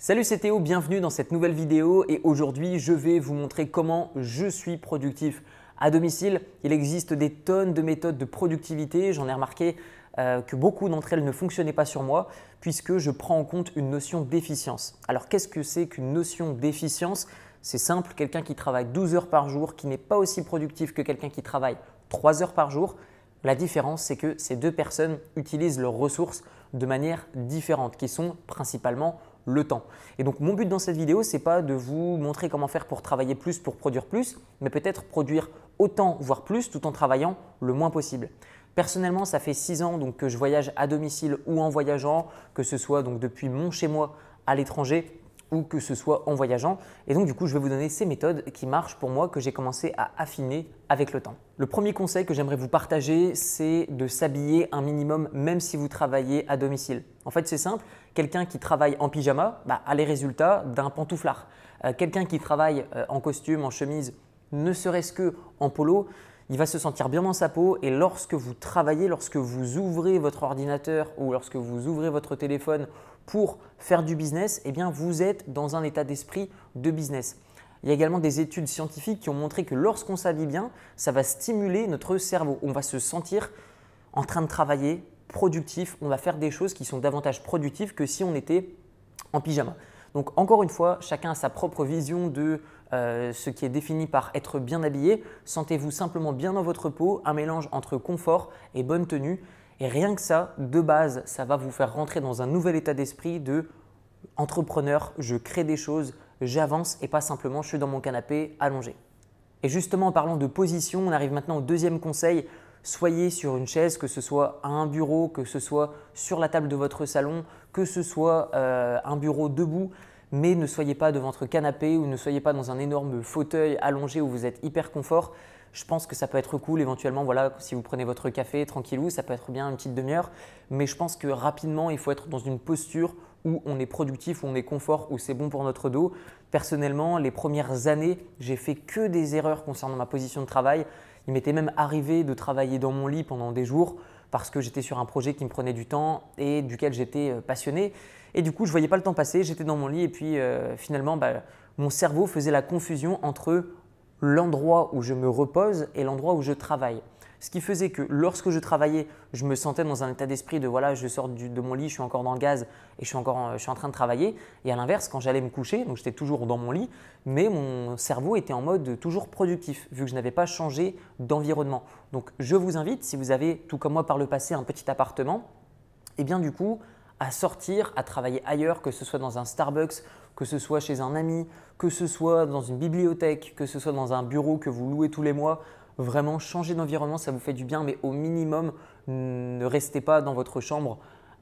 Salut c'est Théo, bienvenue dans cette nouvelle vidéo et aujourd'hui je vais vous montrer comment je suis productif à domicile. Il existe des tonnes de méthodes de productivité, j'en ai remarqué euh, que beaucoup d'entre elles ne fonctionnaient pas sur moi puisque je prends en compte une notion d'efficience. Alors qu'est-ce que c'est qu'une notion d'efficience? C'est simple, quelqu'un qui travaille 12 heures par jour, qui n'est pas aussi productif que quelqu'un qui travaille 3 heures par jour, la différence, c'est que ces deux personnes utilisent leurs ressources de manière différente, qui sont principalement le temps. Et donc mon but dans cette vidéo, c'est pas de vous montrer comment faire pour travailler plus, pour produire plus, mais peut-être produire autant, voire plus, tout en travaillant le moins possible. Personnellement, ça fait six ans donc, que je voyage à domicile ou en voyageant, que ce soit donc depuis mon chez moi à l'étranger ou que ce soit en voyageant. Et donc du coup, je vais vous donner ces méthodes qui marchent pour moi, que j'ai commencé à affiner avec le temps. Le premier conseil que j'aimerais vous partager, c'est de s'habiller un minimum même si vous travaillez à domicile. En fait, c'est simple, quelqu'un qui travaille en pyjama bah, a les résultats d'un pantouflard. Euh, quelqu'un qui travaille euh, en costume, en chemise, ne serait-ce que en polo, il va se sentir bien dans sa peau et lorsque vous travaillez, lorsque vous ouvrez votre ordinateur ou lorsque vous ouvrez votre téléphone pour faire du business, eh bien vous êtes dans un état d'esprit de business. Il y a également des études scientifiques qui ont montré que lorsqu'on s'habille bien, ça va stimuler notre cerveau. On va se sentir en train de travailler, productif, on va faire des choses qui sont davantage productives que si on était en pyjama. Donc encore une fois, chacun a sa propre vision de euh, ce qui est défini par être bien habillé. Sentez-vous simplement bien dans votre peau, un mélange entre confort et bonne tenue. Et rien que ça, de base, ça va vous faire rentrer dans un nouvel état d'esprit de entrepreneur, je crée des choses, j'avance et pas simplement je suis dans mon canapé allongé. Et justement en parlant de position, on arrive maintenant au deuxième conseil. Soyez sur une chaise, que ce soit à un bureau, que ce soit sur la table de votre salon, que ce soit euh, un bureau debout, mais ne soyez pas devant votre canapé ou ne soyez pas dans un énorme fauteuil allongé où vous êtes hyper confort. Je pense que ça peut être cool éventuellement, voilà, si vous prenez votre café tranquillou, ça peut être bien une petite demi-heure, mais je pense que rapidement, il faut être dans une posture où on est productif, où on est confort, où c'est bon pour notre dos. Personnellement, les premières années, j'ai fait que des erreurs concernant ma position de travail. Il m'était même arrivé de travailler dans mon lit pendant des jours parce que j'étais sur un projet qui me prenait du temps et duquel j'étais euh, passionné. Et du coup, je voyais pas le temps passer, j'étais dans mon lit et puis euh, finalement, bah, mon cerveau faisait la confusion entre l'endroit où je me repose et l'endroit où je travaille. Ce qui faisait que lorsque je travaillais, je me sentais dans un état d'esprit de voilà, je sors de mon lit, je suis encore dans le gaz et je suis encore en, je suis en train de travailler. Et à l'inverse, quand j'allais me coucher, donc j'étais toujours dans mon lit, mais mon cerveau était en mode toujours productif vu que je n'avais pas changé d'environnement. Donc je vous invite, si vous avez tout comme moi par le passé un petit appartement, et eh bien du coup, à sortir, à travailler ailleurs, que ce soit dans un Starbucks, que ce soit chez un ami, que ce soit dans une bibliothèque, que ce soit dans un bureau que vous louez tous les mois. Vraiment, changer d'environnement, ça vous fait du bien, mais au minimum, ne restez pas dans votre chambre.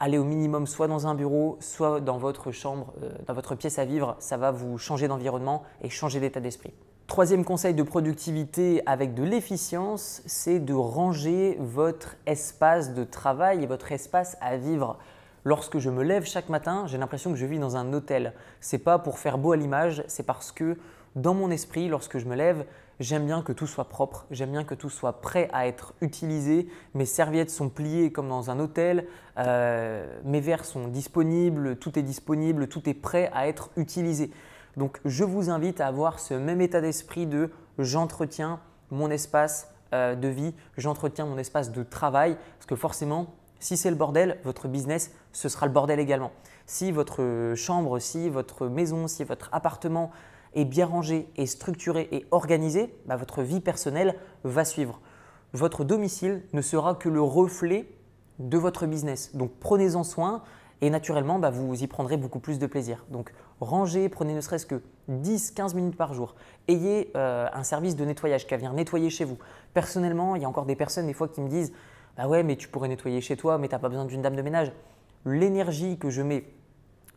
Allez au minimum soit dans un bureau, soit dans votre chambre, euh, dans votre pièce à vivre. Ça va vous changer d'environnement et changer d'état d'esprit. Troisième conseil de productivité avec de l'efficience, c'est de ranger votre espace de travail et votre espace à vivre. Lorsque je me lève chaque matin, j'ai l'impression que je vis dans un hôtel. C'est pas pour faire beau à l'image, c'est parce que dans mon esprit, lorsque je me lève, j'aime bien que tout soit propre, j'aime bien que tout soit prêt à être utilisé. Mes serviettes sont pliées comme dans un hôtel, euh, mes verres sont disponibles, tout est disponible, tout est prêt à être utilisé. Donc je vous invite à avoir ce même état d'esprit de j'entretiens mon espace euh, de vie, j'entretiens mon espace de travail, parce que forcément, si c'est le bordel, votre business, ce sera le bordel également. Si votre chambre, si votre maison, si votre appartement est bien rangé, et structuré et organisé, bah, votre vie personnelle va suivre. Votre domicile ne sera que le reflet de votre business. Donc prenez-en soin et naturellement, bah, vous y prendrez beaucoup plus de plaisir. Donc rangez, prenez ne serait-ce que 10-15 minutes par jour. Ayez euh, un service de nettoyage qui va venir nettoyer chez vous. Personnellement, il y a encore des personnes des fois qui me disent ah ouais, mais tu pourrais nettoyer chez toi, mais tu pas besoin d'une dame de ménage. L'énergie que je mets,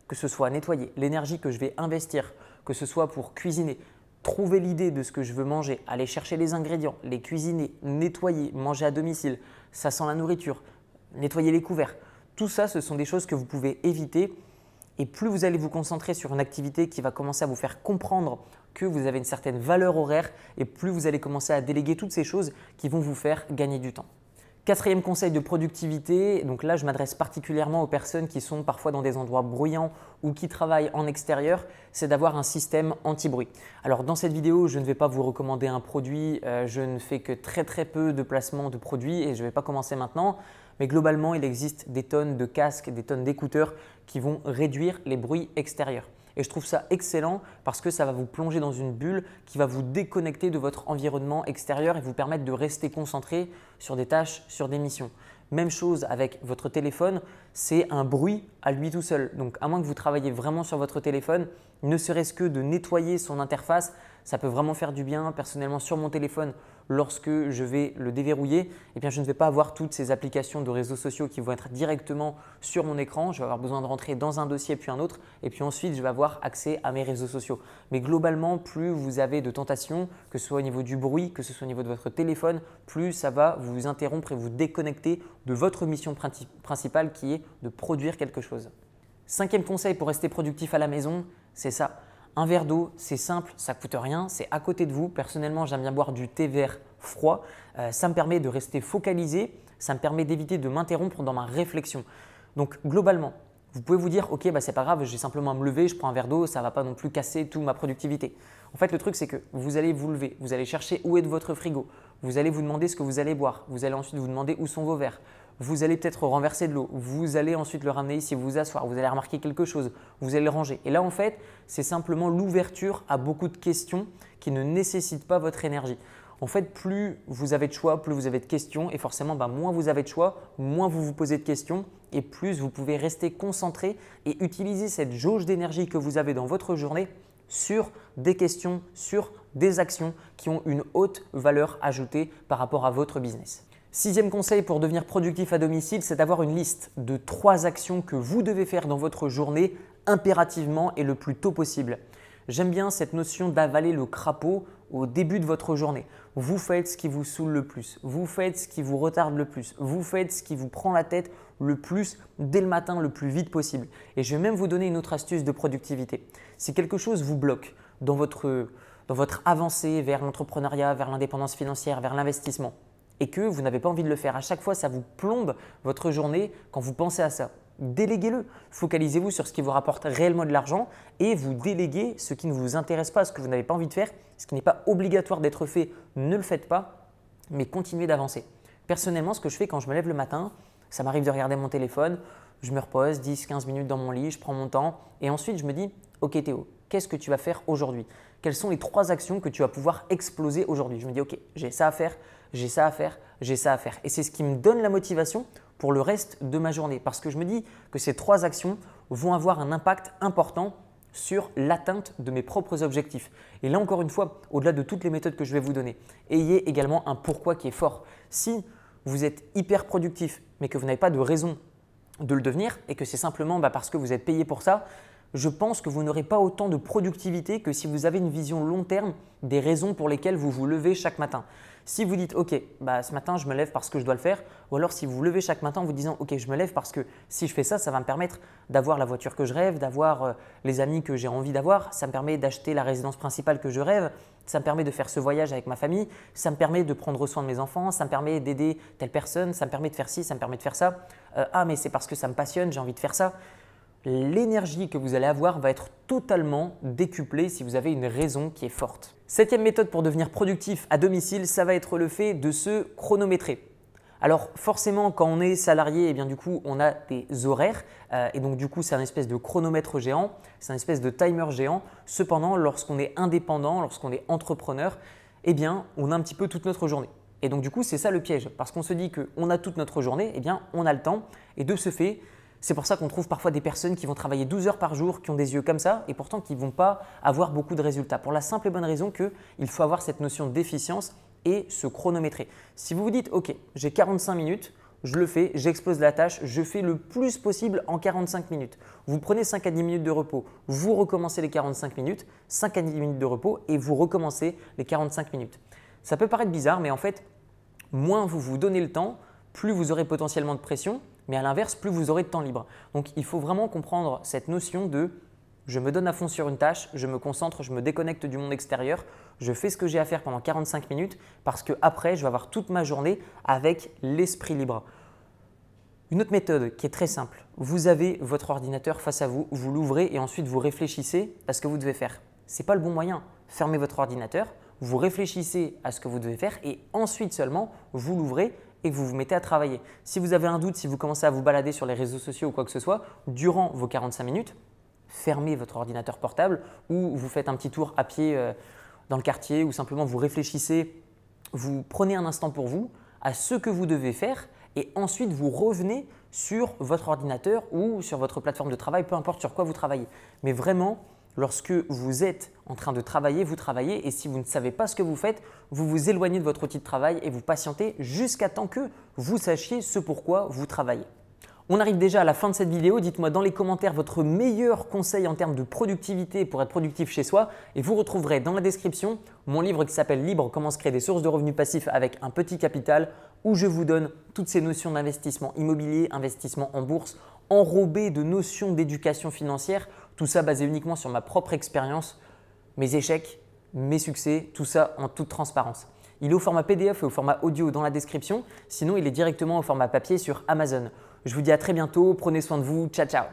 que ce soit nettoyer, l'énergie que je vais investir, que ce soit pour cuisiner, trouver l'idée de ce que je veux manger, aller chercher les ingrédients, les cuisiner, nettoyer, manger à domicile, ça sent la nourriture, nettoyer les couverts. Tout ça, ce sont des choses que vous pouvez éviter. Et plus vous allez vous concentrer sur une activité qui va commencer à vous faire comprendre que vous avez une certaine valeur horaire, et plus vous allez commencer à déléguer toutes ces choses qui vont vous faire gagner du temps. Quatrième conseil de productivité, donc là je m'adresse particulièrement aux personnes qui sont parfois dans des endroits bruyants ou qui travaillent en extérieur, c'est d'avoir un système anti-bruit. Alors dans cette vidéo, je ne vais pas vous recommander un produit, euh, je ne fais que très très peu de placements de produits et je ne vais pas commencer maintenant, mais globalement il existe des tonnes de casques, des tonnes d'écouteurs qui vont réduire les bruits extérieurs. Et je trouve ça excellent parce que ça va vous plonger dans une bulle qui va vous déconnecter de votre environnement extérieur et vous permettre de rester concentré sur des tâches, sur des missions. Même chose avec votre téléphone, c'est un bruit à lui tout seul. Donc à moins que vous travailliez vraiment sur votre téléphone, ne serait-ce que de nettoyer son interface, ça peut vraiment faire du bien. Personnellement, sur mon téléphone, lorsque je vais le déverrouiller, eh bien, je ne vais pas avoir toutes ces applications de réseaux sociaux qui vont être directement sur mon écran. Je vais avoir besoin de rentrer dans un dossier puis un autre et puis ensuite je vais avoir accès à mes réseaux sociaux. Mais globalement, plus vous avez de tentations, que ce soit au niveau du bruit, que ce soit au niveau de votre téléphone, plus ça va vous interrompre et vous déconnecter de votre mission principale qui est de produire quelque chose. Cinquième conseil pour rester productif à la maison, c'est ça un verre d'eau, c'est simple, ça coûte rien, c'est à côté de vous. Personnellement, j'aime bien boire du thé vert froid. Euh, ça me permet de rester focalisé, ça me permet d'éviter de m'interrompre dans ma réflexion. Donc globalement, vous pouvez vous dire, ok, bah, c'est pas grave, j'ai simplement à me lever, je prends un verre d'eau, ça ne va pas non plus casser toute ma productivité. En fait, le truc, c'est que vous allez vous lever, vous allez chercher où est votre frigo, vous allez vous demander ce que vous allez boire, vous allez ensuite vous demander où sont vos verres, vous allez peut-être renverser de l'eau, vous allez ensuite le ramener ici, vous asseoir, vous allez remarquer quelque chose, vous allez le ranger. Et là, en fait, c'est simplement l'ouverture à beaucoup de questions qui ne nécessitent pas votre énergie. En fait, plus vous avez de choix, plus vous avez de questions, et forcément, bah, moins vous avez de choix, moins vous vous posez de questions, et plus vous pouvez rester concentré et utiliser cette jauge d'énergie que vous avez dans votre journée sur des questions, sur des actions qui ont une haute valeur ajoutée par rapport à votre business. Sixième conseil pour devenir productif à domicile, c'est d'avoir une liste de trois actions que vous devez faire dans votre journée impérativement et le plus tôt possible. J'aime bien cette notion d'avaler le crapaud au début de votre journée. Vous faites ce qui vous saoule le plus, vous faites ce qui vous retarde le plus, vous faites ce qui vous prend la tête le plus dès le matin, le plus vite possible. Et je vais même vous donner une autre astuce de productivité. Si quelque chose vous bloque dans votre, dans votre avancée vers l'entrepreneuriat, vers l'indépendance financière, vers l'investissement, et que vous n'avez pas envie de le faire. À chaque fois, ça vous plombe votre journée quand vous pensez à ça. Déléguez-le. Focalisez-vous sur ce qui vous rapporte réellement de l'argent et vous déléguez ce qui ne vous intéresse pas, ce que vous n'avez pas envie de faire, ce qui n'est pas obligatoire d'être fait. Ne le faites pas, mais continuez d'avancer. Personnellement, ce que je fais quand je me lève le matin, ça m'arrive de regarder mon téléphone, je me repose 10-15 minutes dans mon lit, je prends mon temps et ensuite je me dis, ok Théo, qu'est-ce que tu vas faire aujourd'hui? Quelles sont les trois actions que tu vas pouvoir exploser aujourd'hui Je me dis, ok, j'ai ça à faire, j'ai ça à faire, j'ai ça à faire. Et c'est ce qui me donne la motivation pour le reste de ma journée. Parce que je me dis que ces trois actions vont avoir un impact important sur l'atteinte de mes propres objectifs. Et là encore une fois, au-delà de toutes les méthodes que je vais vous donner, ayez également un pourquoi qui est fort. Si vous êtes hyper productif, mais que vous n'avez pas de raison de le devenir, et que c'est simplement bah, parce que vous êtes payé pour ça, je pense que vous n'aurez pas autant de productivité que si vous avez une vision long terme des raisons pour lesquelles vous vous levez chaque matin. Si vous dites OK, bah, ce matin je me lève parce que je dois le faire, ou alors si vous vous levez chaque matin en vous disant OK, je me lève parce que si je fais ça, ça va me permettre d'avoir la voiture que je rêve, d'avoir euh, les amis que j'ai envie d'avoir, ça me permet d'acheter la résidence principale que je rêve, ça me permet de faire ce voyage avec ma famille, ça me permet de prendre soin de mes enfants, ça me permet d'aider telle personne, ça me permet de faire ci, ça me permet de faire ça. Euh, ah, mais c'est parce que ça me passionne, j'ai envie de faire ça l'énergie que vous allez avoir va être totalement décuplée si vous avez une raison qui est forte. Septième méthode pour devenir productif à domicile, ça va être le fait de se chronométrer. Alors forcément, quand on est salarié, eh bien du coup, on a des horaires euh, et donc du coup, c'est un espèce de chronomètre géant, c'est un espèce de timer géant. Cependant, lorsqu'on est indépendant, lorsqu'on est entrepreneur, eh bien, on a un petit peu toute notre journée. Et donc du coup, c'est ça le piège, parce qu'on se dit qu'on a toute notre journée, eh bien, on a le temps et de ce fait, c'est pour ça qu'on trouve parfois des personnes qui vont travailler 12 heures par jour, qui ont des yeux comme ça, et pourtant qui ne vont pas avoir beaucoup de résultats. Pour la simple et bonne raison qu'il faut avoir cette notion d'efficience et se chronométrer. Si vous vous dites, OK, j'ai 45 minutes, je le fais, j'expose la tâche, je fais le plus possible en 45 minutes. Vous prenez 5 à 10 minutes de repos, vous recommencez les 45 minutes, 5 à 10 minutes de repos et vous recommencez les 45 minutes. Ça peut paraître bizarre, mais en fait, moins vous vous donnez le temps, plus vous aurez potentiellement de pression mais à l'inverse, plus vous aurez de temps libre. Donc il faut vraiment comprendre cette notion de je me donne à fond sur une tâche, je me concentre, je me déconnecte du monde extérieur, je fais ce que j'ai à faire pendant 45 minutes parce que après, je vais avoir toute ma journée avec l'esprit libre. Une autre méthode qui est très simple, vous avez votre ordinateur face à vous, vous l'ouvrez et ensuite vous réfléchissez à ce que vous devez faire. Ce n'est pas le bon moyen. Fermez votre ordinateur, vous réfléchissez à ce que vous devez faire et ensuite seulement vous l'ouvrez et vous vous mettez à travailler. Si vous avez un doute, si vous commencez à vous balader sur les réseaux sociaux ou quoi que ce soit, durant vos 45 minutes, fermez votre ordinateur portable ou vous faites un petit tour à pied euh, dans le quartier ou simplement vous réfléchissez, vous prenez un instant pour vous à ce que vous devez faire et ensuite vous revenez sur votre ordinateur ou sur votre plateforme de travail, peu importe sur quoi vous travaillez. Mais vraiment, lorsque vous êtes en train de travailler, vous travaillez et si vous ne savez pas ce que vous faites, vous vous éloignez de votre outil de travail et vous patientez jusqu'à temps que vous sachiez ce pourquoi vous travaillez. On arrive déjà à la fin de cette vidéo. Dites-moi dans les commentaires votre meilleur conseil en termes de productivité pour être productif chez soi. Et vous retrouverez dans la description mon livre qui s'appelle Libre, comment se créer des sources de revenus passifs avec un petit capital, où je vous donne toutes ces notions d'investissement immobilier, investissement en bourse, enrobées de notions d'éducation financière. Tout ça basé uniquement sur ma propre expérience, mes échecs, mes succès, tout ça en toute transparence. Il est au format PDF et au format audio dans la description. Sinon, il est directement au format papier sur Amazon. Je vous dis à très bientôt. Prenez soin de vous. Ciao, ciao.